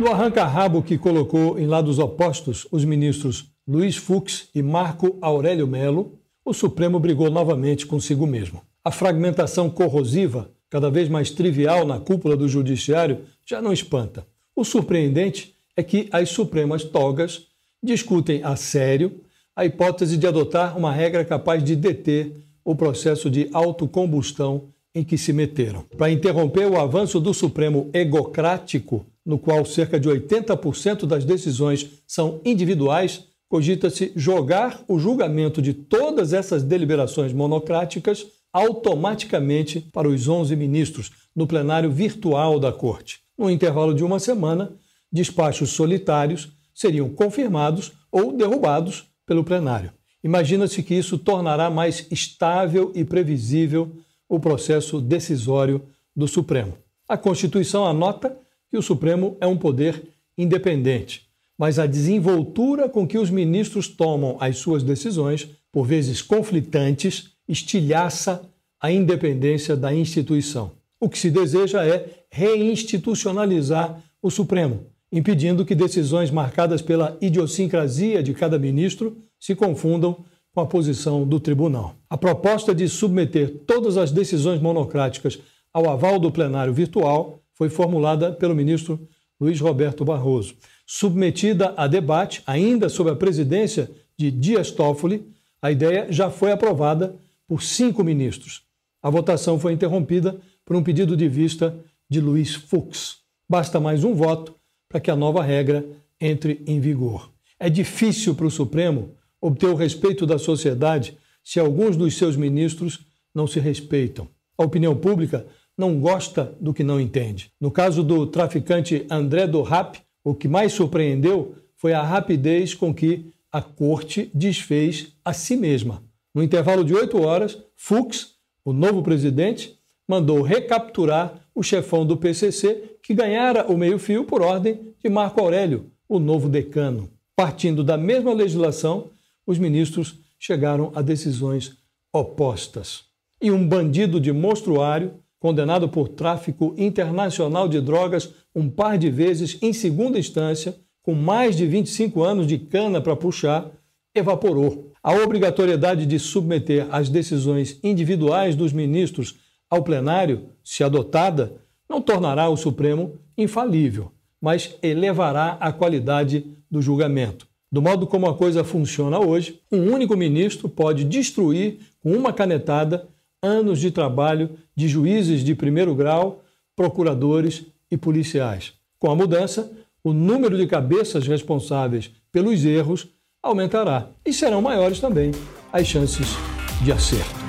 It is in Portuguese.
No arranca-rabo que colocou em lados opostos os ministros Luiz Fux e Marco Aurélio Melo, o Supremo brigou novamente consigo mesmo. A fragmentação corrosiva, cada vez mais trivial na cúpula do Judiciário, já não espanta. O surpreendente é que as Supremas togas discutem a sério a hipótese de adotar uma regra capaz de deter o processo de autocombustão em que se meteram. Para interromper o avanço do Supremo egocrático, no qual cerca de 80% das decisões são individuais, cogita-se jogar o julgamento de todas essas deliberações monocráticas automaticamente para os 11 ministros no plenário virtual da Corte. No intervalo de uma semana, despachos solitários seriam confirmados ou derrubados pelo plenário. Imagina-se que isso tornará mais estável e previsível o processo decisório do Supremo. A Constituição anota que o Supremo é um poder independente, mas a desenvoltura com que os ministros tomam as suas decisões, por vezes conflitantes, estilhaça a independência da instituição. O que se deseja é reinstitucionalizar o Supremo, impedindo que decisões marcadas pela idiosincrasia de cada ministro se confundam com a posição do tribunal. A proposta de submeter todas as decisões monocráticas ao aval do plenário virtual foi formulada pelo ministro Luiz Roberto Barroso. Submetida a debate, ainda sob a presidência de Dias Toffoli, a ideia já foi aprovada por cinco ministros. A votação foi interrompida por um pedido de vista de Luiz Fux. Basta mais um voto para que a nova regra entre em vigor. É difícil para o Supremo obter o respeito da sociedade se alguns dos seus ministros não se respeitam. A opinião pública não gosta do que não entende. No caso do traficante André do Rap, o que mais surpreendeu foi a rapidez com que a corte desfez a si mesma. No intervalo de oito horas, Fux, o novo presidente, mandou recapturar o chefão do PCC, que ganhara o meio-fio por ordem de Marco Aurélio, o novo decano. Partindo da mesma legislação, os ministros chegaram a decisões opostas. E um bandido de monstruário, condenado por tráfico internacional de drogas um par de vezes em segunda instância, com mais de 25 anos de cana para puxar, evaporou. A obrigatoriedade de submeter as decisões individuais dos ministros ao plenário, se adotada, não tornará o Supremo infalível, mas elevará a qualidade do julgamento. Do modo como a coisa funciona hoje, um único ministro pode destruir, com uma canetada, anos de trabalho de juízes de primeiro grau, procuradores e policiais. Com a mudança, o número de cabeças responsáveis pelos erros aumentará e serão maiores também as chances de acerto.